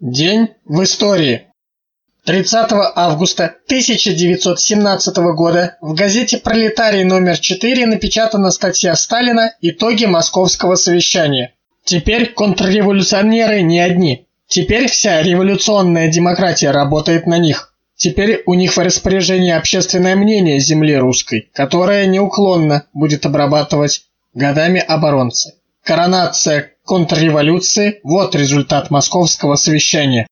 День в истории. 30 августа 1917 года в газете «Пролетарий» номер 4 напечатана статья Сталина «Итоги Московского совещания». Теперь контрреволюционеры не одни. Теперь вся революционная демократия работает на них. Теперь у них в распоряжении общественное мнение земли русской, которое неуклонно будет обрабатывать годами оборонцы. Коронация контрреволюции – вот результат московского совещания.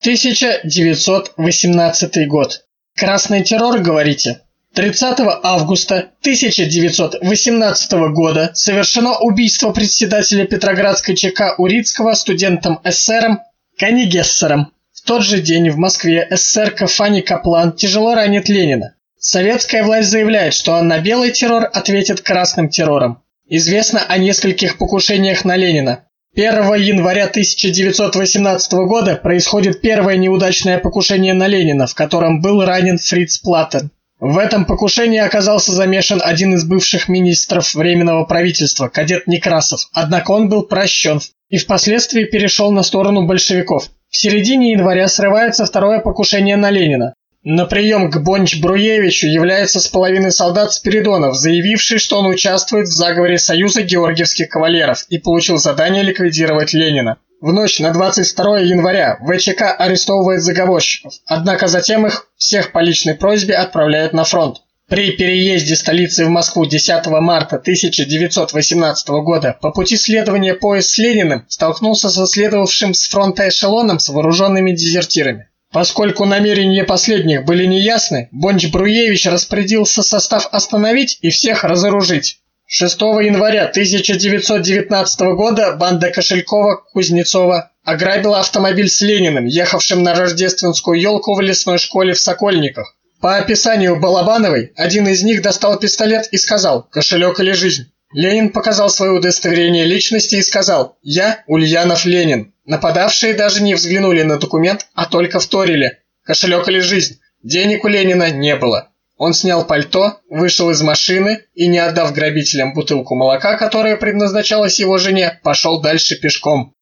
1918 год. Красный террор, говорите? 30 августа 1918 года совершено убийство председателя Петроградской ЧК Урицкого студентом-эсером Канигессером. В тот же день в Москве эсерка Фанни Каплан тяжело ранит Ленина. Советская власть заявляет, что на белый террор ответит красным террором. Известно о нескольких покушениях на Ленина. 1 января 1918 года происходит первое неудачное покушение на Ленина, в котором был ранен Фриц Платтен. В этом покушении оказался замешан один из бывших министров Временного правительства, кадет Некрасов, однако он был прощен и впоследствии перешел на сторону большевиков. В середине января срывается второе покушение на Ленина. На прием к Бонч-Бруевичу является с повинной солдат Спиридонов, заявивший, что он участвует в заговоре Союза георгиевских кавалеров и получил задание ликвидировать Ленина. В ночь на 22 января ВЧК арестовывает заговорщиков, однако затем их всех по личной просьбе отправляют на фронт. При переезде столицы в Москву 10 марта 1918 года по пути следования поезд с Лениным столкнулся со следовавшим с фронта эшелоном с вооруженными дезертирами. Поскольку намерения последних были неясны, Бонч-Бруевич распорядился состав остановить и всех разоружить. 6 января 1919 года банда Кошелькова-Кузнецова ограбила автомобиль с Лениным, ехавшим на рождественскую елку в лесной школе в Сокольниках. По описанию Балабановой, один из них достал пистолет и сказал «Кошелек или жизнь?». Ленин показал свое удостоверение личности и сказал «Я Ульянов Ленин». Нападавшие даже не взглянули на документ, а только вторили «Кошелек или жизнь?». Денег у Ленина не было. Он снял пальто, вышел из машины и, не отдав грабителям бутылку молока, которая предназначалась его жене, пошел дальше пешком.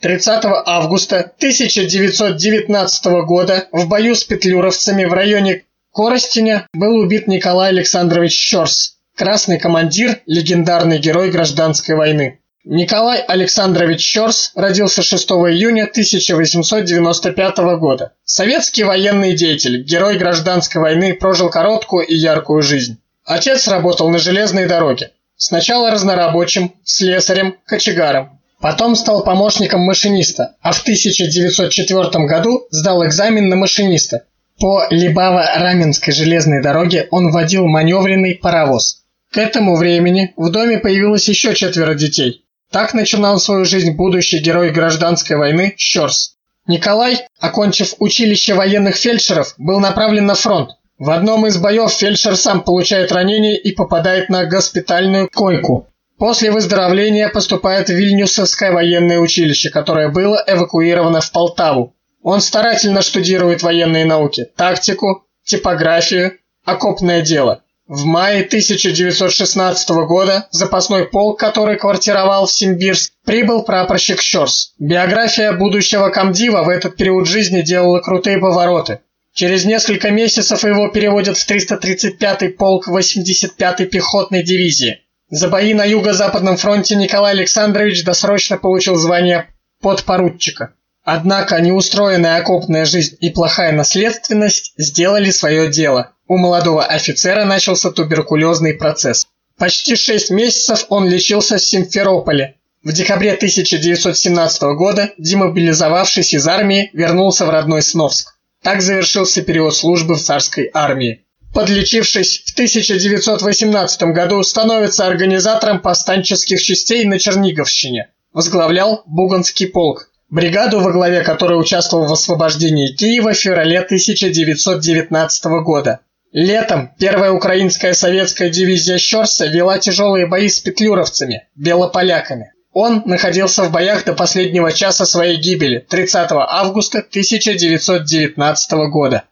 30 августа 1919 года в бою с петлюровцами в районе Коростеня был убит Николай Александрович Щорс, Красный командир, легендарный герой гражданской войны. Николай Александрович Щорс родился 6 июня 1895 года. Советский военный деятель, герой гражданской войны, прожил короткую и яркую жизнь. Отец работал на железной дороге. Сначала разнорабочим, слесарем, кочегаром. Потом стал помощником машиниста, а в 1904 году сдал экзамен на машиниста. По Либаво-Раменской железной дороге он водил маневренный паровоз. К этому времени в доме появилось еще четверо детей. Так начинал свою жизнь будущий герой гражданской войны Щорс. Николай, окончив училище военных фельдшеров, был направлен на фронт. В одном из боев фельдшер сам получает ранение и попадает на госпитальную койку. После выздоровления поступает в Вильнюсовское военное училище, которое было эвакуировано в Полтаву. Он старательно штудирует военные науки, тактику, типографию, окопное дело – в мае 1916 года запасной полк, который квартировал в Симбирск, прибыл прапорщик Щорс. Биография будущего комдива в этот период жизни делала крутые повороты. Через несколько месяцев его переводят в 335-й полк 85-й пехотной дивизии. За бои на юго-западном фронте Николай Александрович досрочно получил звание подпоручика. Однако неустроенная окопная жизнь и плохая наследственность сделали свое дело. У молодого офицера начался туберкулезный процесс. Почти шесть месяцев он лечился в Симферополе. В декабре 1917 года, демобилизовавшись из армии, вернулся в родной Сновск. Так завершился период службы в царской армии. Подлечившись, в 1918 году становится организатором повстанческих частей на Черниговщине. Возглавлял Буганский полк, бригаду, во главе которой участвовал в освобождении Киева в феврале 1919 года. Летом первая украинская советская дивизия Щорса вела тяжелые бои с петлюровцами, белополяками. Он находился в боях до последнего часа своей гибели, 30 августа 1919 года.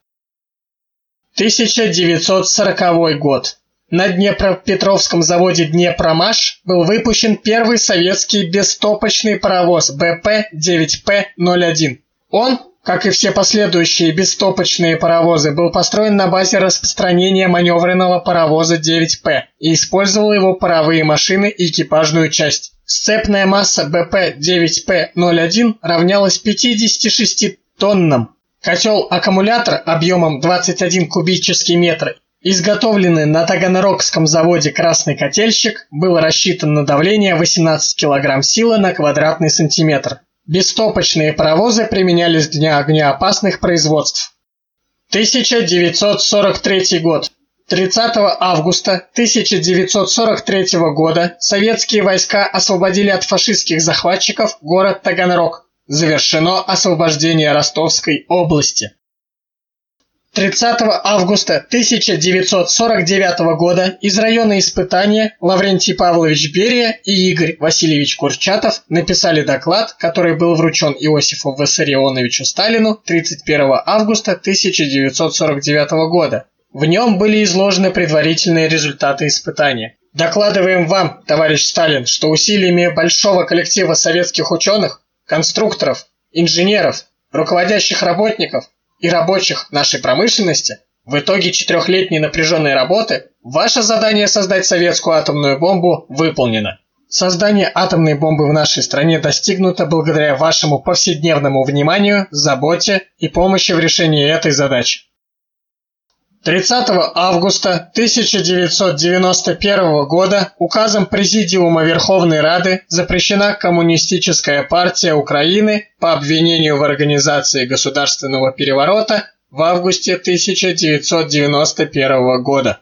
1940 год. На Днепропетровском заводе «Днепромаш» был выпущен первый советский бестопочный паровоз БП-9П-01. Он, как и все последующие бестопочные паровозы, был построен на базе распространённого маневрового паровоза 9П и использовал его паровые машины и экипажную часть. Сцепная масса БП-9П-01 равнялась 56 тоннам. Котел-аккумулятор объемом 21 кубический метр Изготовленный на Таганрогском заводе «Красный котельщик» был рассчитан на давление 18 кг силы на квадратный сантиметр. Бестопочные паровозы применялись для огнеопасных производств. 1943 год. 30 августа 1943 года советские войска освободили от фашистских захватчиков город Таганрог. Завершено освобождение Ростовской области. 30 августа 1949 года из района испытания Лаврентий Павлович Берия и Игорь Васильевич Курчатов написали доклад, который был вручен Иосифу Виссарионовичу Сталину 31 августа 1949 года. В нем были изложены предварительные результаты испытания. Докладываем вам, товарищ Сталин, что усилиями большого коллектива советских ученых, конструкторов, инженеров, руководящих работников и рабочих нашей промышленности, в итоге четырехлетней напряженной работы ваше задание создать советскую атомную бомбу выполнено. Создание атомной бомбы в нашей стране достигнуто благодаря вашему повседневному вниманию, заботе и помощи в решении этой задачи. 30 августа 1991 года указом Президиума Верховной Рады запрещена Коммунистическая партия Украины по обвинению в организации государственного переворота в августе 1991 года.